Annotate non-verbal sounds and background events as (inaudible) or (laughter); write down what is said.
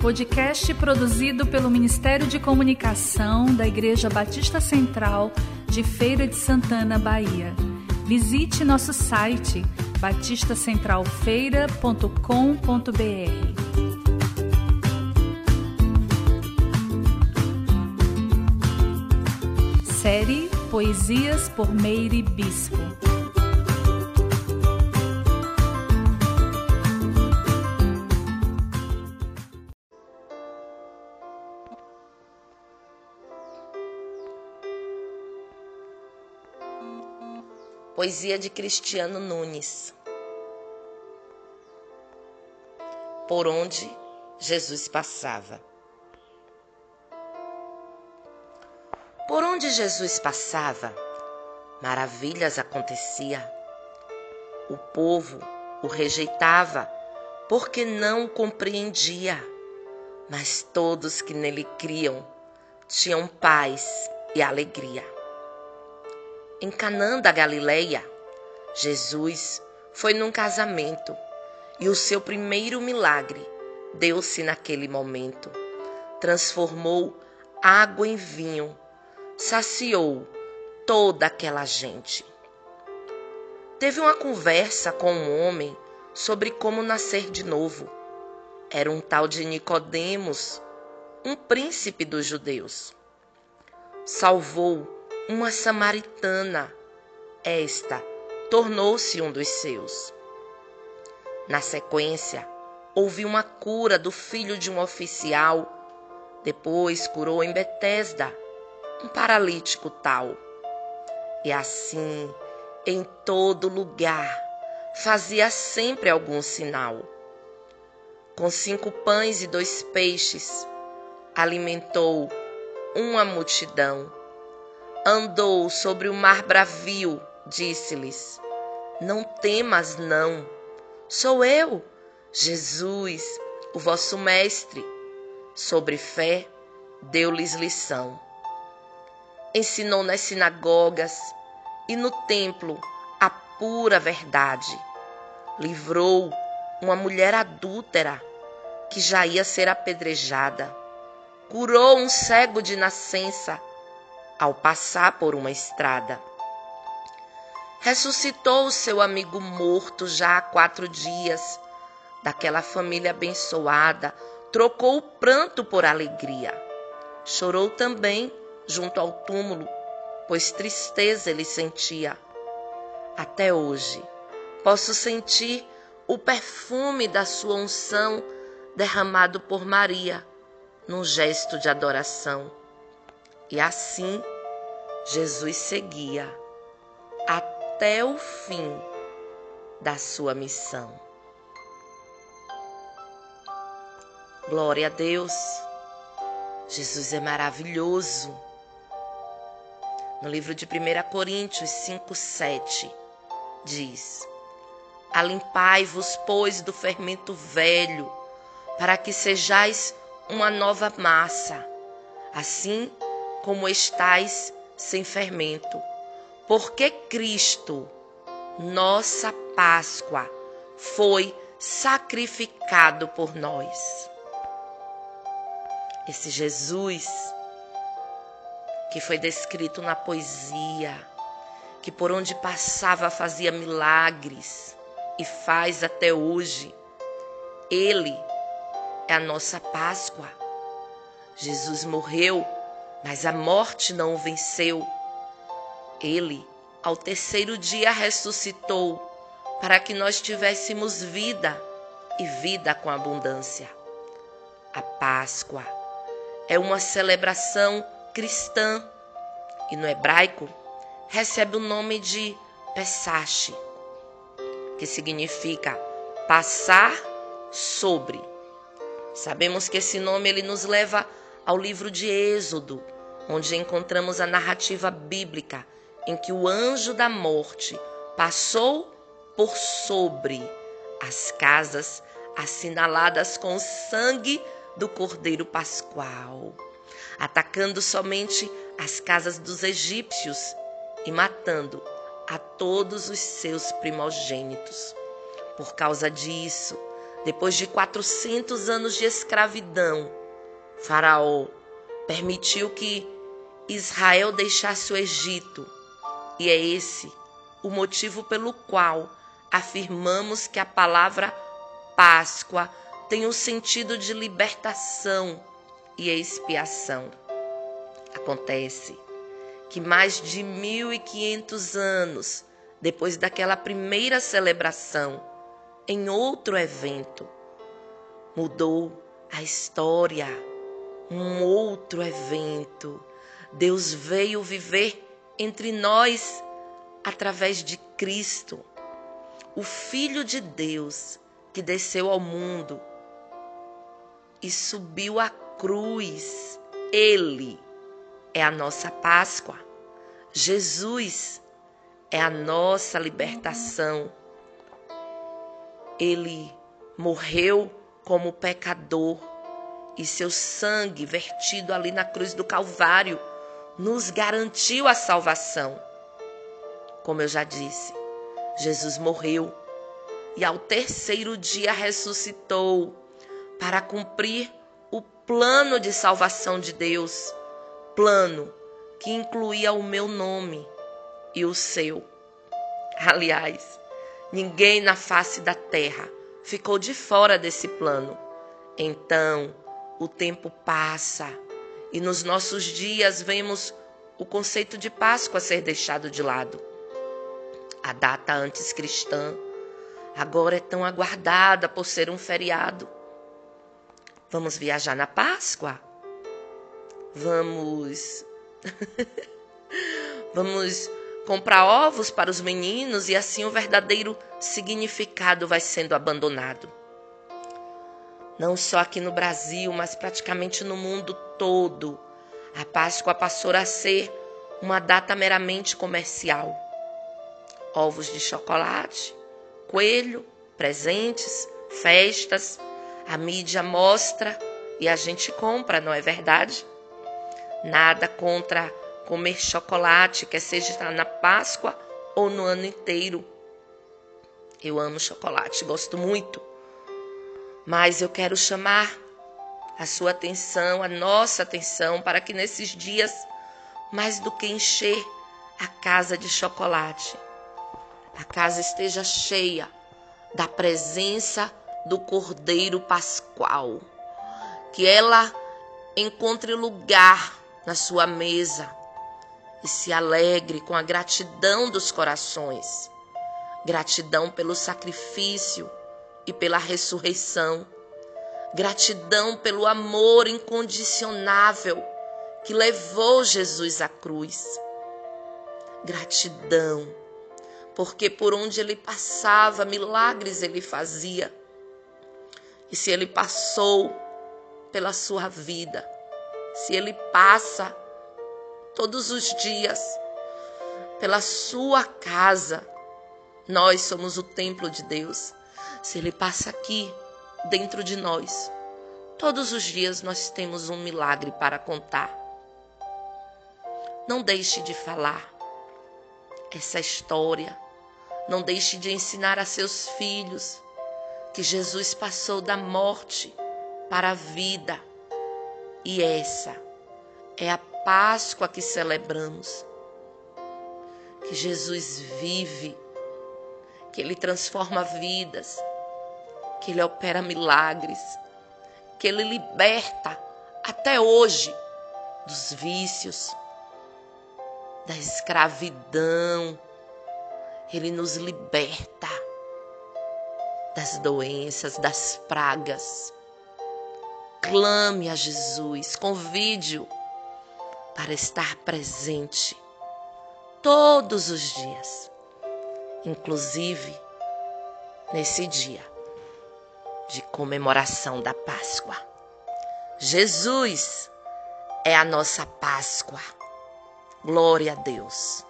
Podcast produzido pelo Ministério de Comunicação da Igreja Batista Central de Feira de Santana, Bahia. Visite nosso site batistacentralfeira.com.br. Série Poesias por Meire Bispo. Poesia de Cristiano Nunes. Por onde Jesus passava. Por onde Jesus passava, maravilhas acontecia. O povo o rejeitava porque não compreendia, mas todos que nele criam tinham paz e alegria. Em Canaã da Galileia, Jesus foi num casamento e o seu primeiro milagre deu-se naquele momento. Transformou água em vinho saciou toda aquela gente. Teve uma conversa com um homem sobre como nascer de novo. Era um tal de Nicodemos, um príncipe dos judeus. Salvou uma samaritana. Esta tornou-se um dos seus. Na sequência, houve uma cura do filho de um oficial. Depois curou em Betesda um paralítico tal. E assim, em todo lugar, fazia sempre algum sinal. Com cinco pães e dois peixes, alimentou uma multidão. Andou sobre o mar bravio, disse-lhes: Não temas, não. Sou eu, Jesus, o vosso Mestre. Sobre fé, deu-lhes lição ensinou nas sinagogas e no templo a pura verdade. Livrou uma mulher adúltera que já ia ser apedrejada. Curou um cego de nascença ao passar por uma estrada. Ressuscitou o seu amigo morto já há quatro dias. Daquela família abençoada, trocou o pranto por alegria. Chorou também junto ao túmulo, pois tristeza ele sentia. Até hoje, posso sentir o perfume da sua unção derramado por Maria num gesto de adoração. E assim, Jesus seguia até o fim da sua missão. Glória a Deus. Jesus é maravilhoso. No livro de 1 Coríntios 5, 7, diz: Alimpai-vos, pois, do fermento velho, para que sejais uma nova massa, assim como estais sem fermento. Porque Cristo, nossa Páscoa, foi sacrificado por nós. Esse Jesus que foi descrito na poesia, que por onde passava fazia milagres e faz até hoje. Ele é a nossa Páscoa. Jesus morreu, mas a morte não o venceu. Ele, ao terceiro dia, ressuscitou para que nós tivéssemos vida e vida com abundância. A Páscoa é uma celebração cristã e no hebraico recebe o nome de Pesach, que significa passar sobre. Sabemos que esse nome ele nos leva ao livro de Êxodo, onde encontramos a narrativa bíblica em que o anjo da morte passou por sobre as casas assinaladas com o sangue do Cordeiro Pascual atacando somente as casas dos egípcios e matando a todos os seus primogênitos. Por causa disso, Depois de 400 anos de escravidão, Faraó permitiu que Israel deixasse o Egito. E é esse o motivo pelo qual afirmamos que a palavra Páscoa tem o sentido de libertação e expiação. Acontece que mais de 1500 anos depois daquela primeira celebração, em outro evento, mudou a história. Um outro evento. Deus veio viver entre nós através de Cristo, o Filho de Deus que desceu ao mundo e subiu à cruz. Ele é a nossa Páscoa. Jesus é a nossa libertação. Ele morreu como pecador e seu sangue vertido ali na cruz do Calvário nos garantiu a salvação. Como eu já disse, Jesus morreu e ao terceiro dia ressuscitou para cumprir o plano de salvação de Deus, plano que incluía o meu nome e o seu. Aliás, ninguém na face da terra ficou de fora desse plano. Então, o tempo passa e nos nossos dias vemos o conceito de Páscoa ser deixado de lado. A data antes cristã agora é tão aguardada por ser um feriado. Vamos viajar na Páscoa? Vamos. (laughs) Vamos comprar ovos para os meninos e assim o verdadeiro significado vai sendo abandonado. Não só aqui no Brasil, mas praticamente no mundo todo, a Páscoa passou a ser uma data meramente comercial. Ovos de chocolate, coelho, presentes, festas, a mídia mostra e a gente compra, não é verdade? Nada contra comer chocolate, quer seja na Páscoa ou no ano inteiro. Eu amo chocolate, gosto muito. Mas eu quero chamar a sua atenção, a nossa atenção, para que nesses dias, mais do que encher a casa de chocolate, a casa esteja cheia da presença do Cordeiro Pascual. Que ela encontre lugar na sua mesa e se alegre com a gratidão dos corações. Gratidão pelo sacrifício e pela ressurreição. Gratidão pelo amor incondicionável que levou Jesus à cruz. Gratidão, porque por onde ele passava, milagres ele fazia. E se ele passou pela sua vida, se ele passa todos os dias pela sua casa. Nós somos o templo de Deus. Se Ele passa aqui dentro de nós, todos os dias nós temos um milagre para contar. Não deixe de falar essa história. Não deixe de ensinar a seus filhos que Jesus passou da morte para a vida. E essa é a Páscoa que celebramos. Que Jesus vive, que Ele transforma vidas, que Ele opera milagres, que Ele liberta até hoje dos vícios, da escravidão. Ele nos liberta das doenças, das pragas. Clame a Jesus, convide-o para estar presente todos os dias, inclusive nesse dia de comemoração da Páscoa. Jesus é a nossa Páscoa. Glória a Deus.